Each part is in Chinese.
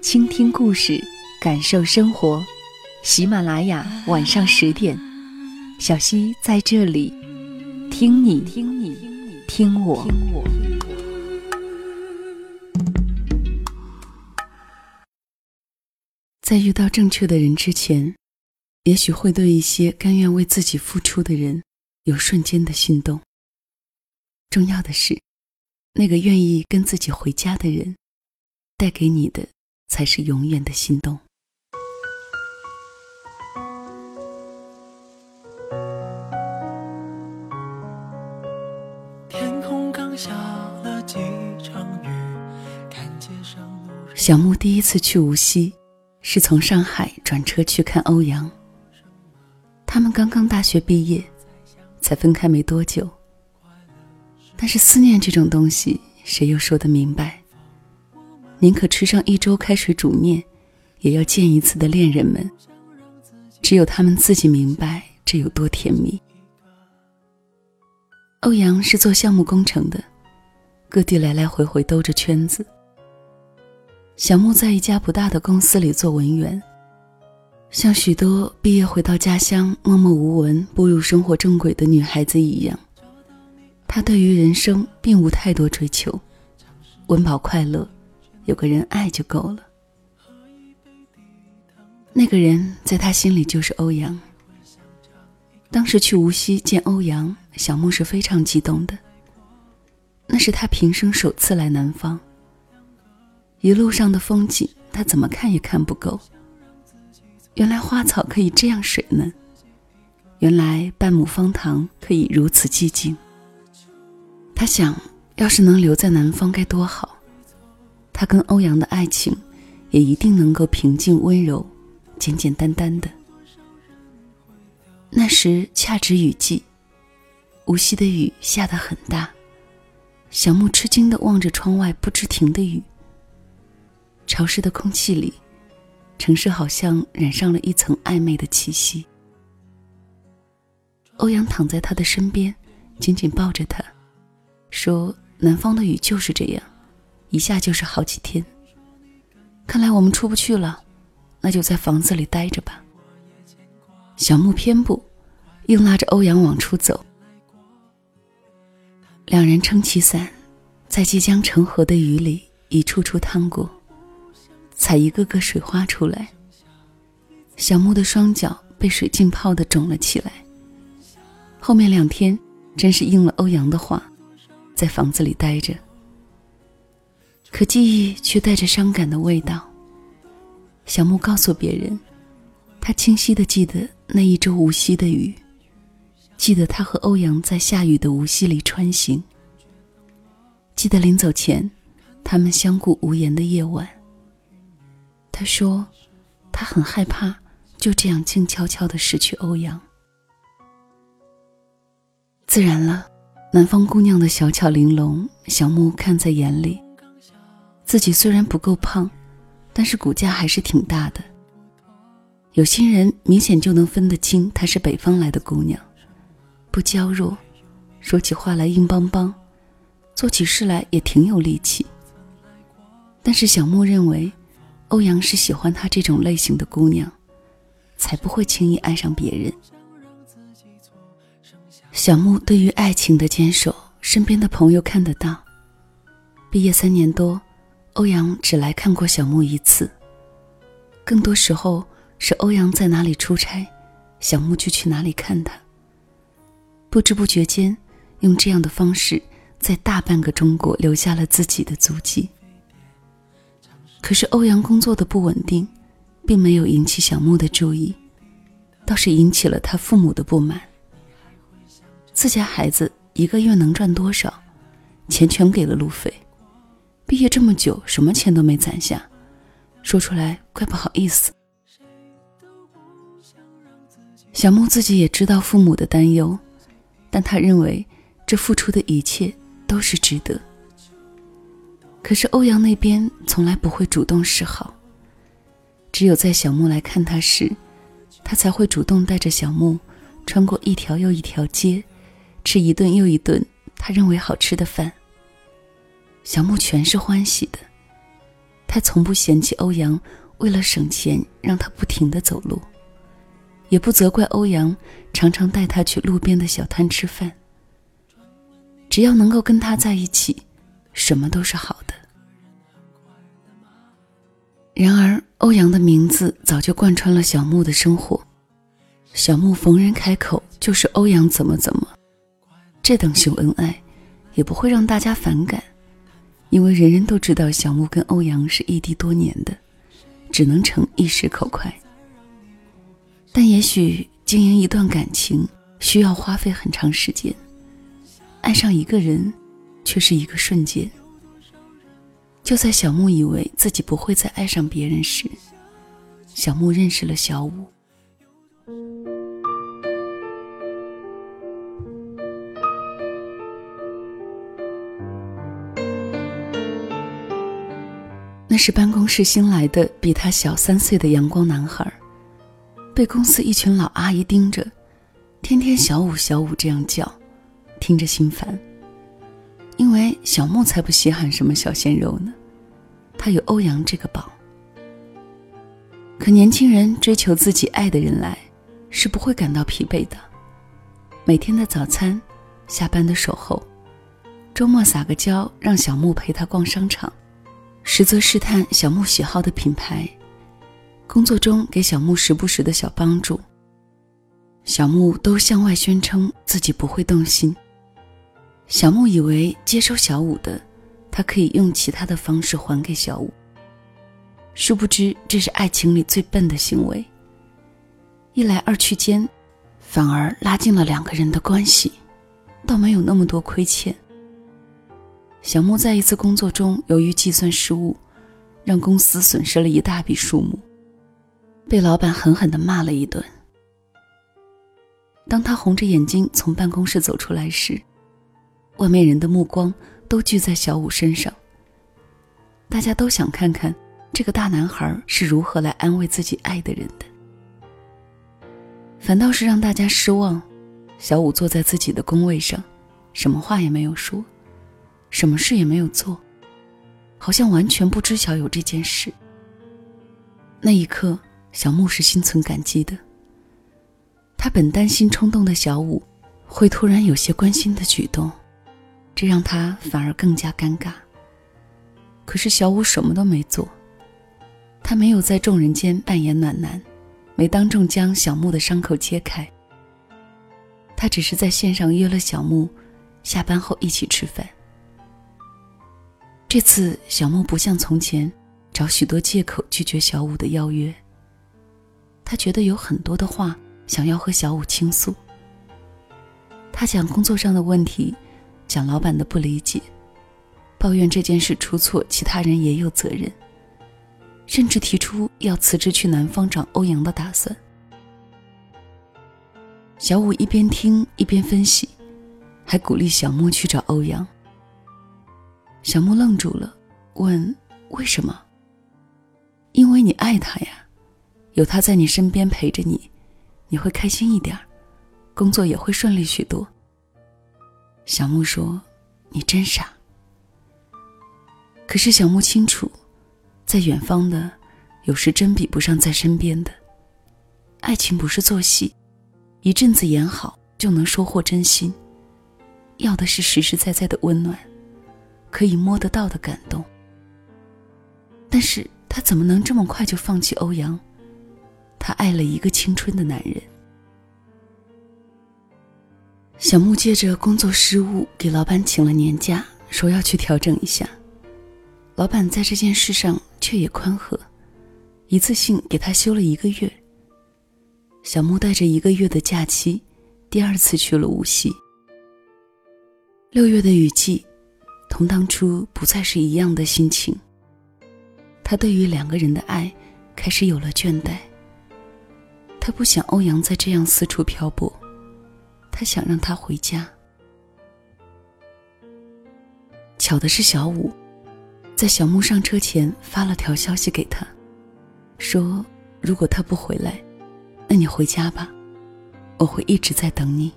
倾听故事，感受生活。喜马拉雅晚上十点，小溪在这里，听你听你听我。在遇到正确的人之前，也许会对一些甘愿为自己付出的人有瞬间的心动。重要的是，那个愿意跟自己回家的人，带给你的。才是永远的心动。小木第一次去无锡，是从上海转车去看欧阳。他们刚刚大学毕业，才分开没多久。但是思念这种东西，谁又说得明白？宁可吃上一周开水煮面，也要见一次的恋人们，只有他们自己明白这有多甜蜜。欧阳是做项目工程的，各地来来回回兜着圈子。小木在一家不大的公司里做文员，像许多毕业回到家乡默默无闻步入生活正轨的女孩子一样，她对于人生并无太多追求，温饱快乐。有个人爱就够了。那个人在他心里就是欧阳。当时去无锡见欧阳，小木是非常激动的。那是他平生首次来南方。一路上的风景，他怎么看也看不够。原来花草可以这样水嫩，原来半亩方塘可以如此寂静。他想，要是能留在南方该多好。他跟欧阳的爱情，也一定能够平静温柔、简简单单的。那时恰值雨季，无锡的雨下得很大，小木吃惊的望着窗外不知停的雨。潮湿的空气里，城市好像染上了一层暧昧的气息。欧阳躺在他的身边，紧紧抱着他，说：“南方的雨就是这样。”一下就是好几天。看来我们出不去了，那就在房子里待着吧。小木偏不，硬拉着欧阳往出走。两人撑起伞，在即将成河的雨里一处处趟过，踩一个个水花出来。小木的双脚被水浸泡的肿了起来。后面两天真是应了欧阳的话，在房子里待着。可记忆却带着伤感的味道。小木告诉别人，他清晰的记得那一周无锡的雨，记得他和欧阳在下雨的无锡里穿行，记得临走前，他们相顾无言的夜晚。他说，他很害怕就这样静悄悄的失去欧阳。自然了，南方姑娘的小巧玲珑，小木看在眼里。自己虽然不够胖，但是骨架还是挺大的。有些人明显就能分得清她是北方来的姑娘，不娇弱，说起话来硬邦邦，做起事来也挺有力气。但是小木认为，欧阳是喜欢她这种类型的姑娘，才不会轻易爱上别人。小木对于爱情的坚守，身边的朋友看得到。毕业三年多。欧阳只来看过小木一次。更多时候是欧阳在哪里出差，小木就去哪里看他。不知不觉间，用这样的方式，在大半个中国留下了自己的足迹。可是欧阳工作的不稳定，并没有引起小木的注意，倒是引起了他父母的不满。自家孩子一个月能赚多少，钱全给了路费。毕业这么久，什么钱都没攒下，说出来怪不好意思。小木自己也知道父母的担忧，但他认为这付出的一切都是值得。可是欧阳那边从来不会主动示好，只有在小木来看他时，他才会主动带着小木穿过一条又一条街，吃一顿又一顿他认为好吃的饭。小木全是欢喜的，他从不嫌弃欧阳为了省钱让他不停的走路。也不责怪欧阳常常带他去路边的小摊吃饭。只要能够跟他在一起，什么都是好的。然而，欧阳的名字早就贯穿了小木的生活。小木逢人开口就是欧阳怎么怎么，这等秀恩爱，也不会让大家反感，因为人人都知道小木跟欧阳是异地多年的，只能逞一时口快。但也许经营一段感情需要花费很长时间，爱上一个人却是一个瞬间。就在小木以为自己不会再爱上别人时，小木认识了小五。是办公室新来的比他小三岁的阳光男孩。被公司一群老阿姨盯着，天天小五小五这样叫，听着心烦。因为小木才不稀罕什么小鲜肉呢，他有欧阳这个宝。可年轻人追求自己爱的人来，是不会感到疲惫的。每天的早餐，下班的守候，周末撒个娇让小木陪他逛商场，实则试探小木喜好的品牌。工作中给小木时不时的小帮助，小木都向外宣称自己不会动心。小木以为接收小五的，他可以用其他的方式还给小五。殊不知这是爱情里最笨的行为。一来二去间，反而拉近了两个人的关系，倒没有那么多亏欠。小木在一次工作中由于计算失误，让公司损失了一大笔数目。被老板狠狠地骂了一顿。当他红着眼睛从办公室走出来时，外面人的目光都聚在小五身上。大家都想看看这个大男孩是如何来安慰自己爱的人的。反倒是让大家失望，小五坐在自己的工位上，什么话也没有说，什么事也没有做，好像完全不知晓有这件事。那一刻。小木是心存感激的。他本担心冲动的小五会突然有些关心的举动，这让他反而更加尴尬。可是小五什么都没做，他没有在众人间扮演暖男，没当众将小木的伤口揭开。他只是在线上约了小木，下班后一起吃饭。这次小木不像从前，找许多借口拒绝小五的邀约。他觉得有很多的话想要和小五倾诉。他讲工作上的问题，讲老板的不理解，抱怨这件事出错，其他人也有责任，甚至提出要辞职去南方找欧阳的打算。小五一边听一边分析，还鼓励小木去找欧阳。小木愣住了，问：“为什么？”“因为你爱他呀。”有他在你身边陪着你，你会开心一点工作也会顺利许多。小木说：“你真傻。”可是小木清楚，在远方的，有时真比不上在身边的。爱情不是做戏，一阵子演好就能收获真心。要的是实实在在的温暖，可以摸得到的感动。但是他怎么能这么快就放弃欧阳？他爱了一个青春的男人。小木借着工作失误给老板请了年假，说要去调整一下。老板在这件事上却也宽和，一次性给他休了一个月。小木带着一个月的假期，第二次去了无锡。六月的雨季，同当初不再是一样的心情。他对于两个人的爱开始有了倦怠。他不想欧阳再这样四处漂泊，他想让他回家。巧的是，小五在小木上车前发了条消息给他，说：“如果他不回来，那你回家吧，我会一直在等你。”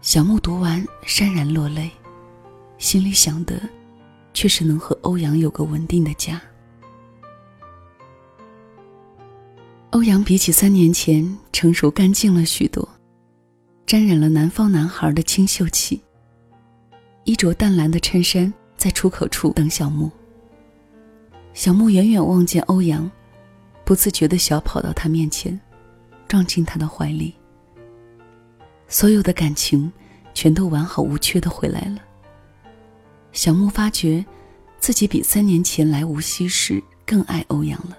小木读完潸然落泪，心里想的，却是能和欧阳有个稳定的家。欧阳比起三年前成熟干净了许多，沾染了南方男孩的清秀气。衣着淡蓝的衬衫，在出口处等小木。小木远远望见欧阳，不自觉的小跑到他面前，撞进他的怀里。所有的感情，全都完好无缺的回来了。小木发觉，自己比三年前来无锡时更爱欧阳了。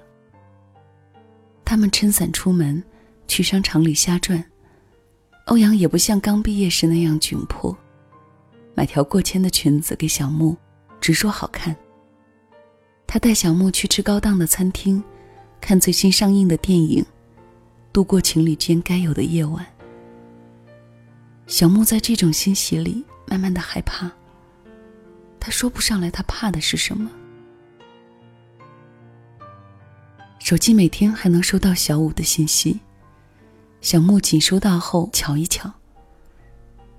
他们撑伞出门，去商场里瞎转。欧阳也不像刚毕业时那样窘迫。买条过千的裙子给小木，直说好看。他带小木去吃高档的餐厅，看最新上映的电影，度过情侣间该有的夜晚。小木在这种欣喜里慢慢的害怕。他说不上来他怕的是什么。手机每天还能收到小五的信息，小木仅收到后瞧一瞧，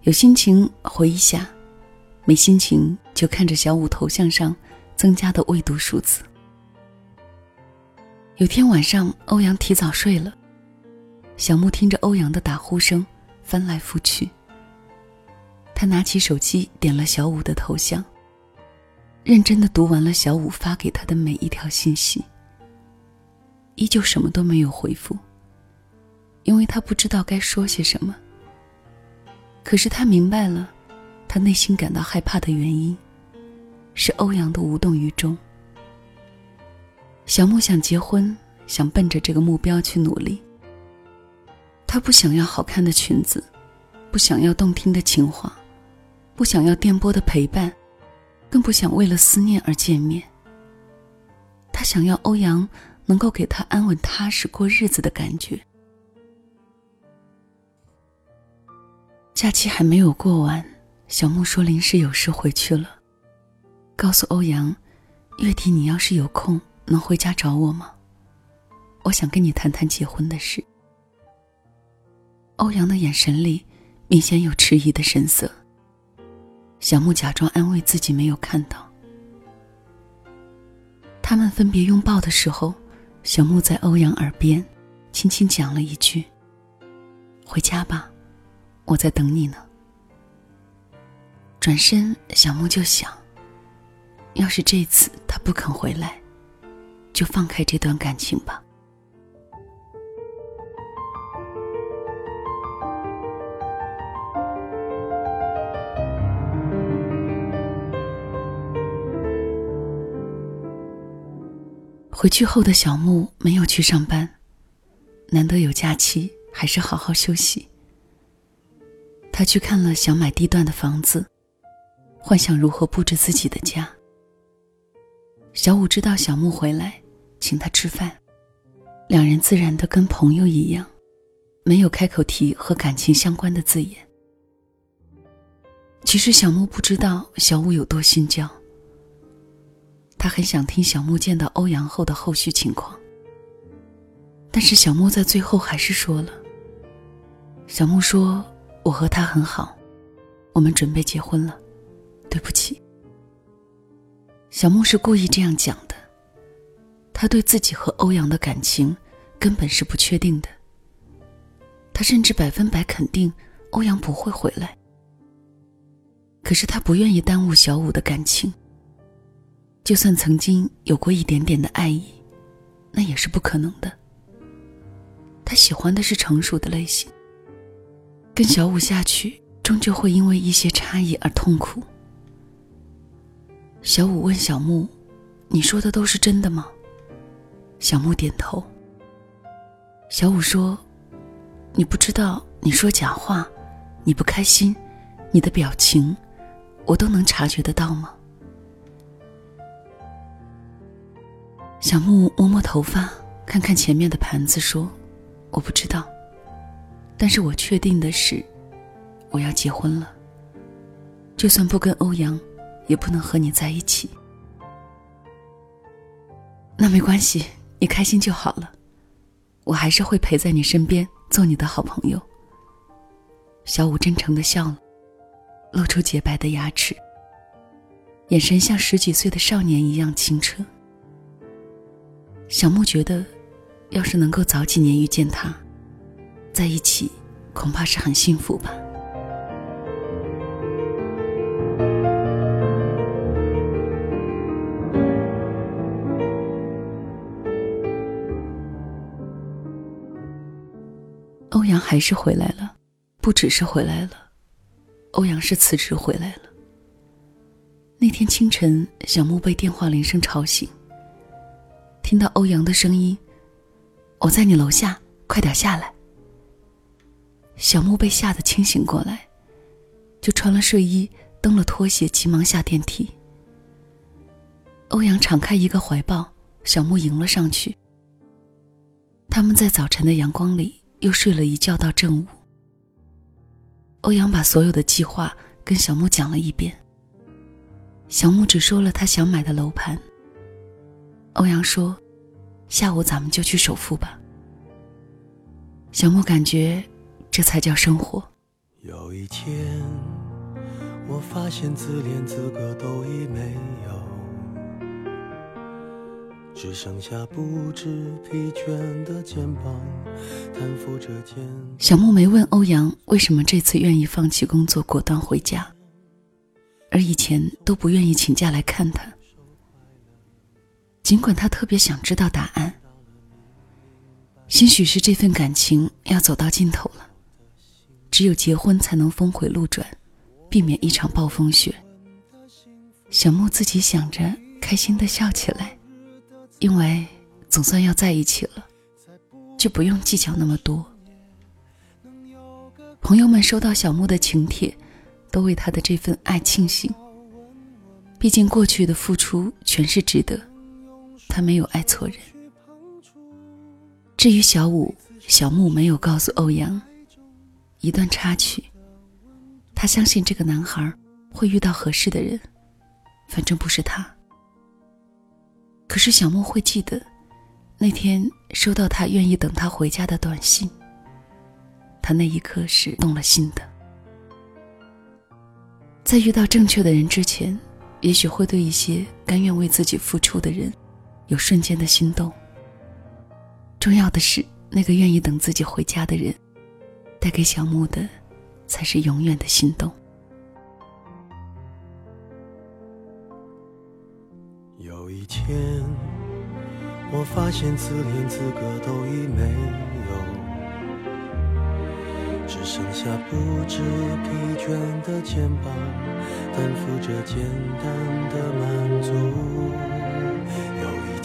有心情回一下。没心情就看着小五头像上增加的未读数字。有天晚上，欧阳提早睡了，小木听着欧阳的打呼声，翻来覆去。他拿起手机点了小五的头像，认真的读完了小五发给他的每一条信息，依旧什么都没有回复，因为他不知道该说些什么。可是他明白了。他内心感到害怕的原因，是欧阳的无动于衷。小木想结婚，想奔着这个目标去努力。他不想要好看的裙子，不想要动听的情话，不想要电波的陪伴，更不想为了思念而见面。他想要欧阳能够给他安稳踏实过日子的感觉。假期还没有过完。小木说：“临时有事回去了，告诉欧阳，月底你要是有空，能回家找我吗？我想跟你谈谈结婚的事。”欧阳的眼神里明显有迟疑的神色。小木假装安慰自己没有看到。他们分别拥抱的时候，小木在欧阳耳边轻轻讲了一句：“回家吧，我在等你呢。”转身，小木就想：要是这次他不肯回来，就放开这段感情吧。回去后的小木没有去上班，难得有假期，还是好好休息。他去看了想买地段的房子。幻想如何布置自己的家。小五知道小木回来，请他吃饭，两人自然的跟朋友一样，没有开口提和感情相关的字眼。其实小木不知道小五有多心焦，他很想听小木见到欧阳后的后续情况，但是小木在最后还是说了。小木说：“我和他很好，我们准备结婚了。”对不起，小木是故意这样讲的。他对自己和欧阳的感情根本是不确定的。他甚至百分百肯定欧阳不会回来。可是他不愿意耽误小五的感情。就算曾经有过一点点的爱意，那也是不可能的。他喜欢的是成熟的类型。跟小五下去，终究会因为一些差异而痛苦。小五问小木：“你说的都是真的吗？”小木点头。小五说：“你不知道，你说假话，你不开心，你的表情，我都能察觉得到吗？”小木摸摸头发，看看前面的盘子，说：“我不知道，但是我确定的是，我要结婚了。就算不跟欧阳，也不能和你在一起。那没关系，你开心就好了，我还是会陪在你身边，做你的好朋友。”小五真诚的笑了，露出洁白的牙齿，眼神像十几岁的少年一样清澈。小木觉得，要是能够早几年遇见他，在一起，恐怕是很幸福吧。欧阳还是回来了，不只是回来了，欧阳是辞职回来了。那天清晨，小木被电话铃声吵醒。听到欧阳的声音，我在你楼下，快点下来。小木被吓得清醒过来，就穿了睡衣，蹬了拖鞋，急忙下电梯。欧阳敞开一个怀抱，小木迎了上去。他们在早晨的阳光里又睡了一觉到正午。欧阳把所有的计划跟小木讲了一遍。小木只说了他想买的楼盘。欧阳说。下午咱们就去首付吧。小莫感觉，这才叫生活。有一天，我发现自怜资格都已没有，只剩下不知疲倦的肩膀，担负着肩。小莫没问欧阳为什么这次愿意放弃工作，果断回家，而以前都不愿意请假来看他。尽管他特别想知道答案，兴许是这份感情要走到尽头了，只有结婚才能峰回路转，避免一场暴风雪。小木自己想着，开心的笑起来，因为总算要在一起了，就不用计较那么多。朋友们收到小木的请帖，都为他的这份爱庆幸。毕竟过去的付出全是值得。他没有爱错人。至于小五、小木，没有告诉欧阳，一段插曲。他相信这个男孩会遇到合适的人，反正不是他。可是小木会记得，那天收到他愿意等他回家的短信。他那一刻是动了心的。在遇到正确的人之前，也许会对一些甘愿为自己付出的人。有瞬间的心动。重要的是，那个愿意等自己回家的人，带给小木的，才是永远的心动。有一天，我发现自连资格都已没有，只剩下不知疲倦的肩膀，担负着简单的满足。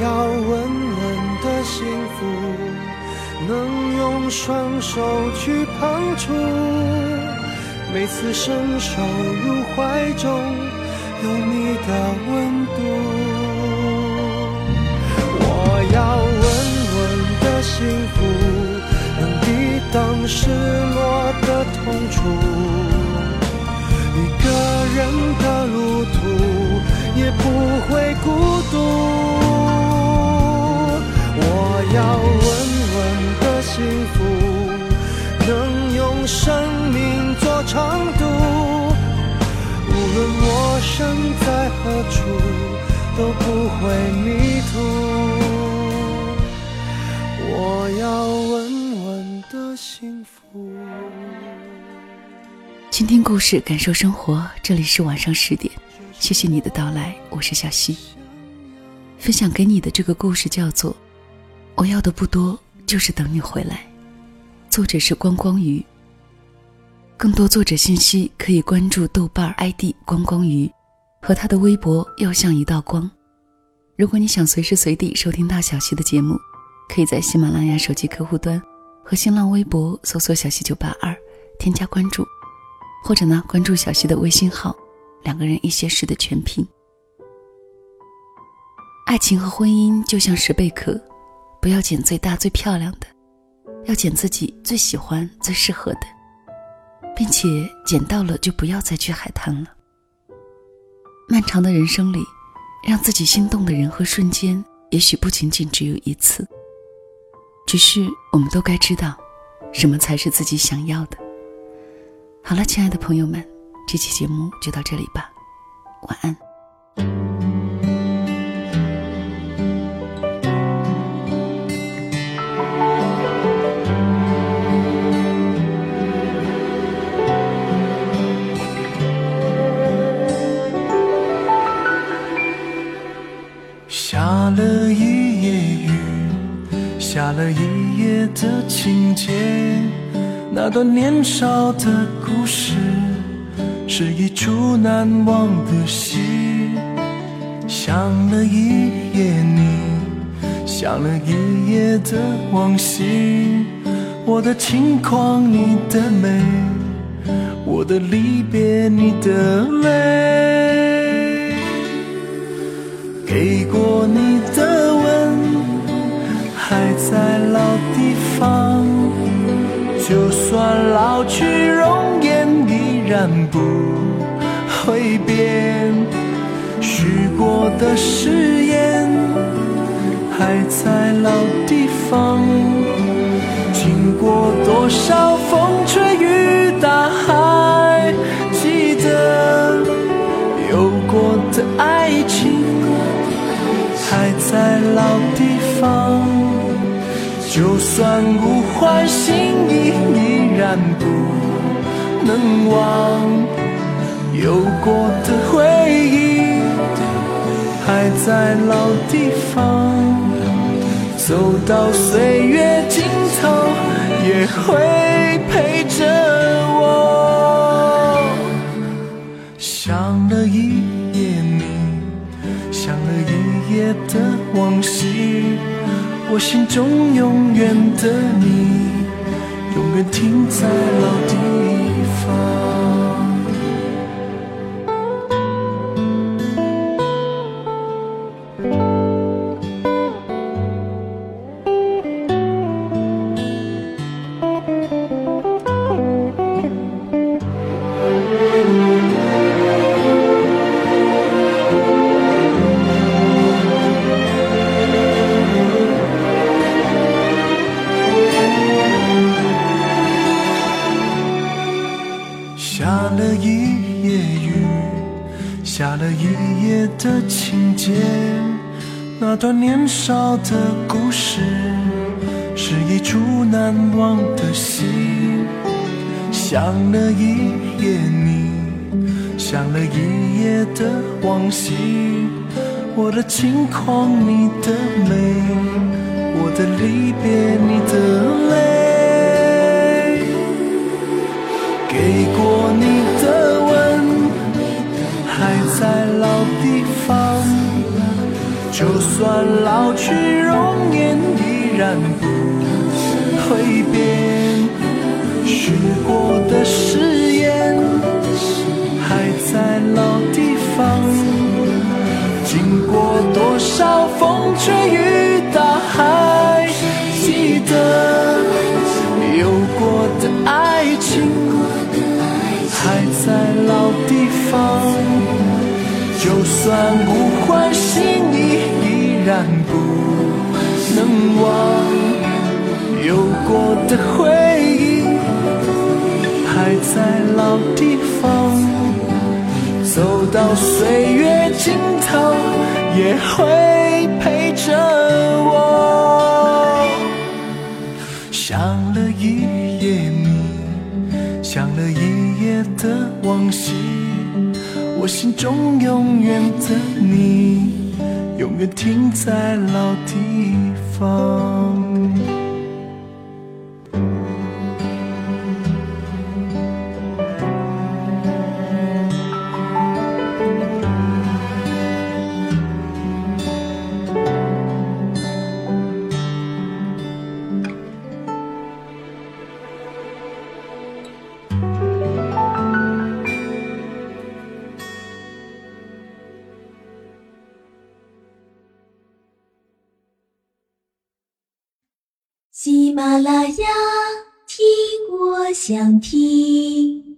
要稳稳的幸福，能用双手去碰触，每次伸手入怀中，有你的温度。我要稳稳的幸福，能抵挡失落的痛楚，一个人的路途也不会孤独。命做长度。无论我身在何处，都不会迷途。我要稳稳的幸福。倾听故事，感受生活。这里是晚上十点，谢谢你的到来，我是小溪。分享给你的这个故事叫做《我要的不多，就是等你回来》，作者是光光鱼。更多作者信息可以关注豆瓣 ID 光光鱼和他的微博“要像一道光”。如果你想随时随地收听到小溪的节目，可以在喜马拉雅手机客户端和新浪微博搜索“小溪九八二”添加关注，或者呢关注小溪的微信号“两个人一些事”的全拼。爱情和婚姻就像是贝壳，不要捡最大最漂亮的，要捡自己最喜欢最适合的，并且捡到了就不要再去海滩了。漫长的人生里。让自己心动的人和瞬间，也许不仅仅只有一次。只是我们都该知道，什么才是自己想要的。好了，亲爱的朋友们，这期节目就到这里吧，晚安。了一夜的情节，那段年少的故事，是一出难忘的戏。想了一夜你，想了一夜的往昔，我的轻狂你的美，我的离别你的泪，在老地方，就算老去容颜依然不会变。许过的誓言还在老地方，经过多少风吹雨打，还记得有过的爱情还在老地方。就算物换星移，依然不能忘。有过的回忆还在老地方，走到岁月尽头也会陪着我。想了一夜你，想了一夜的往昔。我心中永远的你，永远停在老地那段年少的故事，是一出难忘的戏。想了一夜你，想了一夜的往昔，我的轻狂你的美，我的离别你的泪，给过你的吻还在老地方。就算老去容颜依然不会变，许过的誓言还在老地方。经过多少风吹雨打，还记得有过的爱情还在老地方。就算物换星，然不能忘。有过的回忆还在老地方，走到岁月尽头也会陪着我。想了一夜你，想了一夜的往昔。我心中永远的你，永远。停在老地方。啦呀，听我想听。